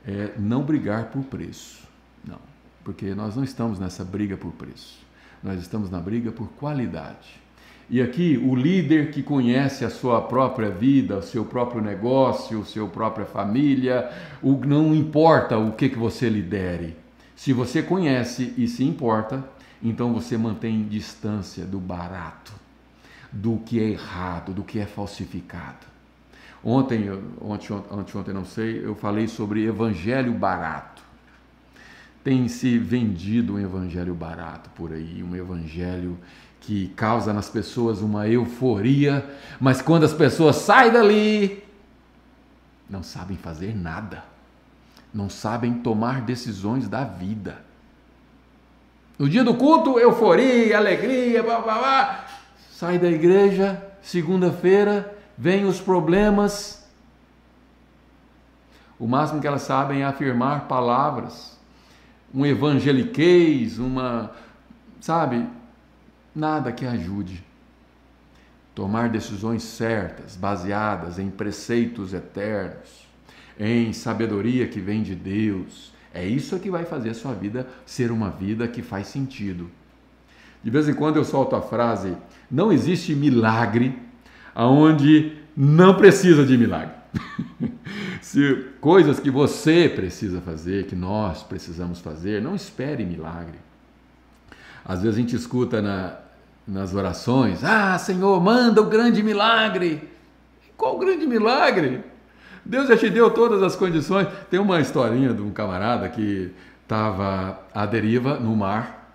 é não brigar por preço. Não, porque nós não estamos nessa briga por preço. Nós estamos na briga por qualidade. E aqui o líder que conhece a sua própria vida, o seu próprio negócio, a sua própria família, o, não importa o que, que você lidere. Se você conhece e se importa, então você mantém distância do barato, do que é errado, do que é falsificado. Ontem, ontem, ontem, não sei, eu falei sobre evangelho barato. Tem se vendido um evangelho barato por aí, um evangelho que causa nas pessoas uma euforia, mas quando as pessoas saem dali, não sabem fazer nada, não sabem tomar decisões da vida. No dia do culto, euforia, alegria, blá, blá, blá. sai da igreja, segunda-feira, vem os problemas. O máximo que elas sabem é afirmar palavras, um evangeliquez, uma, sabe, nada que ajude. Tomar decisões certas, baseadas em preceitos eternos, em sabedoria que vem de Deus. É isso que vai fazer a sua vida ser uma vida que faz sentido. De vez em quando eu solto a frase: não existe milagre aonde não precisa de milagre. *laughs* Se coisas que você precisa fazer, que nós precisamos fazer, não espere milagre. Às vezes a gente escuta na, nas orações: Ah, Senhor, manda o grande milagre. Qual grande milagre? Deus já te deu todas as condições. Tem uma historinha de um camarada que estava à deriva no mar,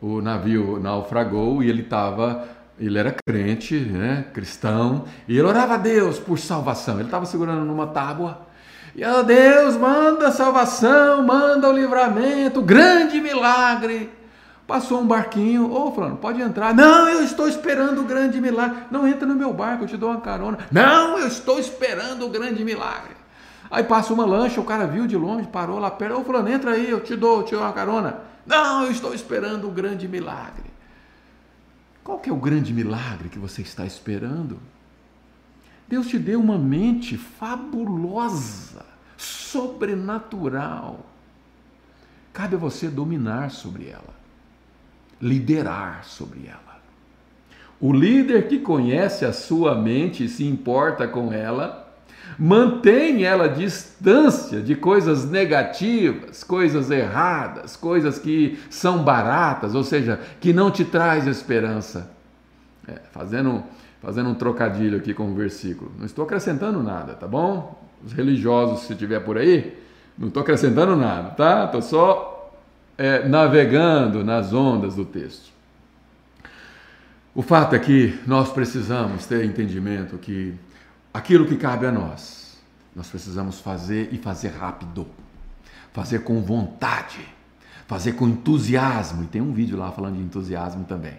o navio naufragou e ele estava, ele era crente, né, cristão, e ele orava a Deus por salvação. Ele estava segurando numa tábua. E oh Deus, manda salvação, manda o livramento, grande milagre. Passou um barquinho, ô oh, falando, pode entrar. Não, eu estou esperando o grande milagre. Não entra no meu barco, eu te dou uma carona. Não, eu estou esperando o grande milagre. Aí passa uma lancha, o cara viu de longe, parou lá perto. Ô oh, falando, entra aí, eu te dou, eu te dou uma carona. Não, eu estou esperando o grande milagre. Qual que é o grande milagre que você está esperando? Deus te deu uma mente fabulosa, sobrenatural. Cabe a você dominar sobre ela liderar sobre ela. O líder que conhece a sua mente e se importa com ela, mantém ela distância de coisas negativas, coisas erradas, coisas que são baratas, ou seja, que não te traz esperança. É, fazendo, fazendo um trocadilho aqui com o versículo. Não estou acrescentando nada, tá bom? Os religiosos, se tiver por aí, não estou acrescentando nada, tá? Estou só é, navegando nas ondas do texto. O fato é que nós precisamos ter entendimento que aquilo que cabe a nós, nós precisamos fazer e fazer rápido, fazer com vontade, fazer com entusiasmo. E tem um vídeo lá falando de entusiasmo também.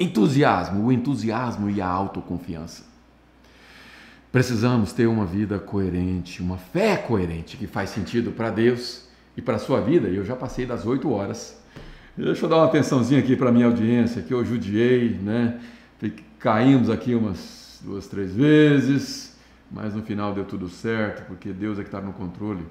Entusiasmo, o entusiasmo e a autoconfiança. Precisamos ter uma vida coerente, uma fé coerente que faz sentido para Deus e para a sua vida, eu já passei das 8 horas. Deixa eu dar uma atençãozinha aqui para a minha audiência, que eu judiei, né? Caímos aqui umas duas, três vezes, mas no final deu tudo certo, porque Deus é que está no controle.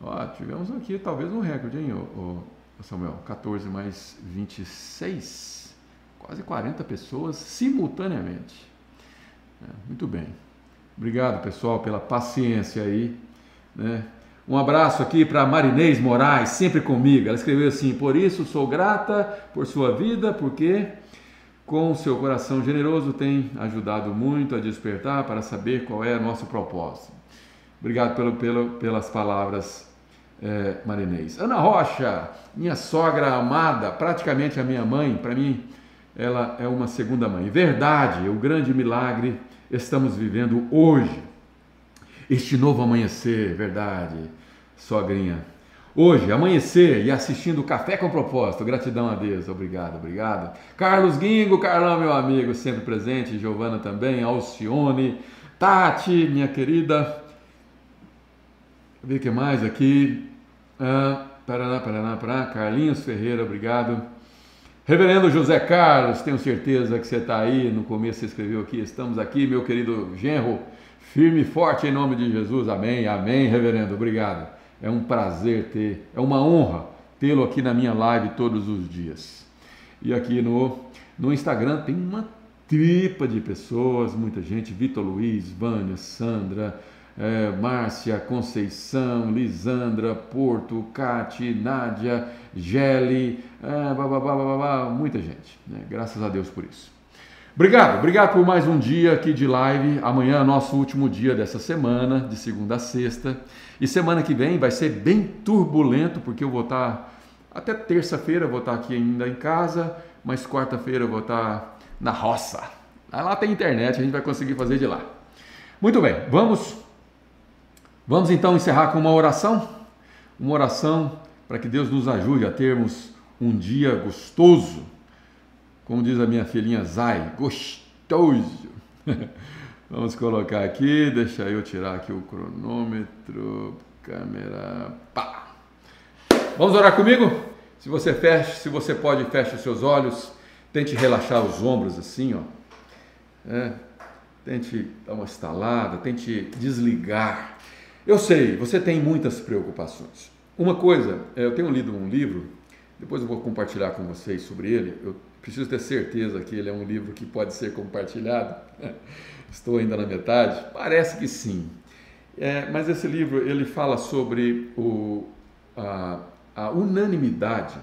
Ó, tivemos aqui talvez um recorde, hein, ô, ô Samuel? 14 mais 26, quase 40 pessoas simultaneamente. É, muito bem. Obrigado, pessoal, pela paciência aí, né? Um abraço aqui para Marinês Moraes, sempre comigo. Ela escreveu assim: Por isso sou grata por sua vida, porque com seu coração generoso, tem ajudado muito a despertar para saber qual é o nosso propósito. Obrigado pelo, pelo, pelas palavras, é, Marinês. Ana Rocha, minha sogra amada, praticamente a minha mãe, para mim, ela é uma segunda mãe. Verdade, o grande milagre estamos vivendo hoje. Este novo amanhecer, verdade, sogrinha. Hoje, amanhecer e assistindo Café com Propósito. Gratidão a Deus. Obrigado, obrigado. Carlos Guingo, Carlão, meu amigo, sempre presente. Giovana também, Alcione, Tati, minha querida. Ver que mais aqui. Ah, Paraná, Paraná, Paraná. Carlinhos Ferreira, obrigado. Reverendo José Carlos, tenho certeza que você está aí. No começo você escreveu aqui. Estamos aqui, meu querido genro. Firme e forte em nome de Jesus. Amém, amém, reverendo. Obrigado. É um prazer ter, é uma honra tê-lo aqui na minha live todos os dias. E aqui no, no Instagram tem uma tripa de pessoas, muita gente, Vitor Luiz, Vânia, Sandra, é, Márcia, Conceição, Lisandra, Porto, Cati, Nádia, Geli, é, blá, blá, blá, muita gente. Né? Graças a Deus por isso. Obrigado, obrigado por mais um dia aqui de live. Amanhã é nosso último dia dessa semana, de segunda a sexta. E semana que vem vai ser bem turbulento, porque eu vou estar até terça-feira, vou estar aqui ainda em casa, mas quarta-feira vou estar na roça. Lá tem internet, a gente vai conseguir fazer de lá. Muito bem, vamos vamos então encerrar com uma oração, uma oração para que Deus nos ajude a termos um dia gostoso. Como diz a minha filhinha Zai, gostoso. *laughs* Vamos colocar aqui, deixa eu tirar aqui o cronômetro, câmera, pá. Vamos orar comigo? Se você fecha, se você pode, feche os seus olhos, tente relaxar os ombros assim, ó. É, tente dar uma estalada, tente desligar. Eu sei, você tem muitas preocupações. Uma coisa, é, eu tenho lido um livro, depois eu vou compartilhar com vocês sobre ele. Eu preciso ter certeza que ele é um livro que pode ser compartilhado. *laughs* Estou ainda na metade? Parece que sim. É, mas esse livro ele fala sobre o, a, a unanimidade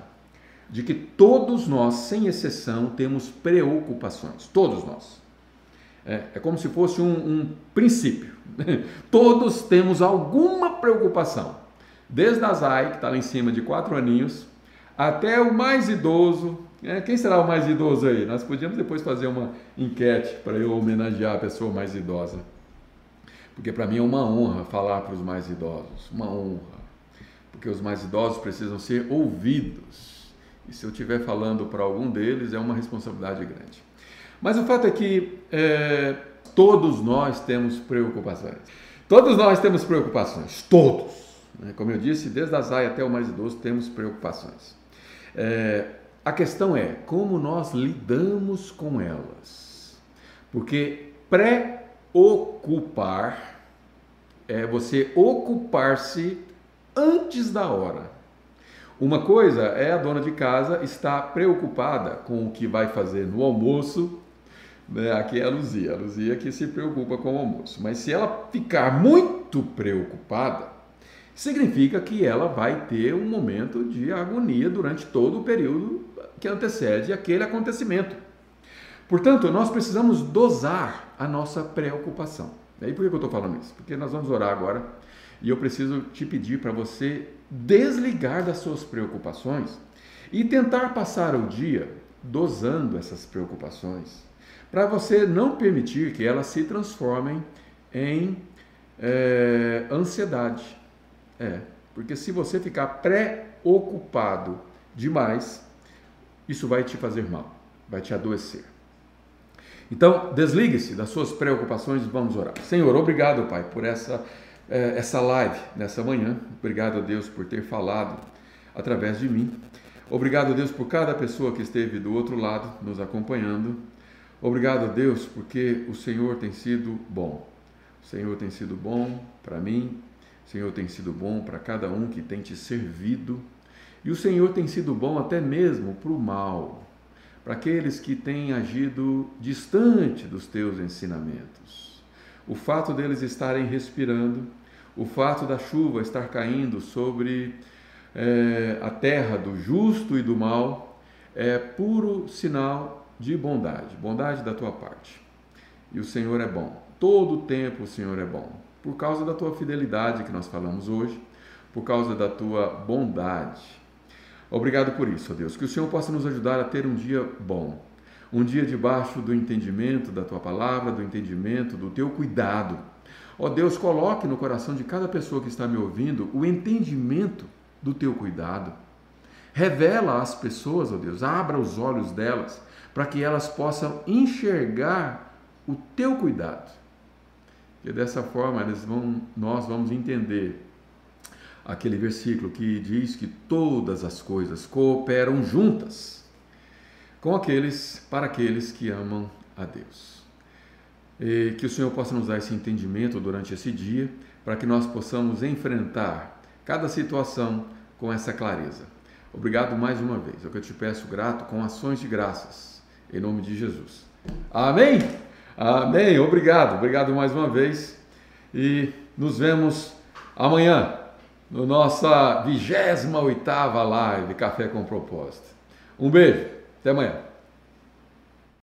de que todos nós, sem exceção, temos preocupações. Todos nós. É, é como se fosse um, um princípio. *laughs* todos temos alguma preocupação. Desde a Zay, que está lá em cima de quatro aninhos, até o mais idoso, é, quem será o mais idoso aí? Nós podíamos depois fazer uma enquete para eu homenagear a pessoa mais idosa. Porque para mim é uma honra falar para os mais idosos, uma honra. Porque os mais idosos precisam ser ouvidos. E se eu estiver falando para algum deles, é uma responsabilidade grande. Mas o fato é que é, todos nós temos preocupações. Todos nós temos preocupações, todos. Né? Como eu disse, desde a Zay até o mais idoso, temos preocupações. É, a questão é como nós lidamos com elas. Porque preocupar é você ocupar-se antes da hora. Uma coisa é a dona de casa estar preocupada com o que vai fazer no almoço. Né? Aqui é a Luzia, a Luzia que se preocupa com o almoço. Mas se ela ficar muito preocupada, significa que ela vai ter um momento de agonia durante todo o período que antecede aquele acontecimento. Portanto, nós precisamos dosar a nossa preocupação. E aí por que eu estou falando isso? Porque nós vamos orar agora e eu preciso te pedir para você desligar das suas preocupações e tentar passar o dia dosando essas preocupações, para você não permitir que elas se transformem em é, ansiedade. É, porque se você ficar preocupado demais, isso vai te fazer mal, vai te adoecer. Então, desligue-se das suas preocupações e vamos orar. Senhor, obrigado, Pai, por essa, eh, essa live nessa manhã. Obrigado, Deus, por ter falado através de mim. Obrigado, Deus, por cada pessoa que esteve do outro lado nos acompanhando. Obrigado, Deus, porque o Senhor tem sido bom. O Senhor tem sido bom para mim, o Senhor tem sido bom para cada um que tem te servido. E o Senhor tem sido bom até mesmo para o mal, para aqueles que têm agido distante dos teus ensinamentos. O fato deles estarem respirando, o fato da chuva estar caindo sobre é, a terra do justo e do mal, é puro sinal de bondade, bondade da tua parte. E o Senhor é bom. Todo o tempo o Senhor é bom. Por causa da tua fidelidade que nós falamos hoje, por causa da tua bondade. Obrigado por isso, ó Deus. Que o Senhor possa nos ajudar a ter um dia bom. Um dia debaixo do entendimento da tua palavra, do entendimento do teu cuidado. Ó Deus, coloque no coração de cada pessoa que está me ouvindo o entendimento do teu cuidado. Revela às pessoas, ó Deus, abra os olhos delas para que elas possam enxergar o teu cuidado. E dessa forma vão, nós vamos entender aquele versículo que diz que todas as coisas cooperam juntas com aqueles para aqueles que amam a Deus. E que o Senhor possa nos dar esse entendimento durante esse dia, para que nós possamos enfrentar cada situação com essa clareza. Obrigado mais uma vez. É o que eu te peço grato com ações de graças. Em nome de Jesus. Amém? Amém. Obrigado. Obrigado mais uma vez. E nos vemos amanhã no nossa 28 oitava live Café com Propósito. Um beijo. Até amanhã.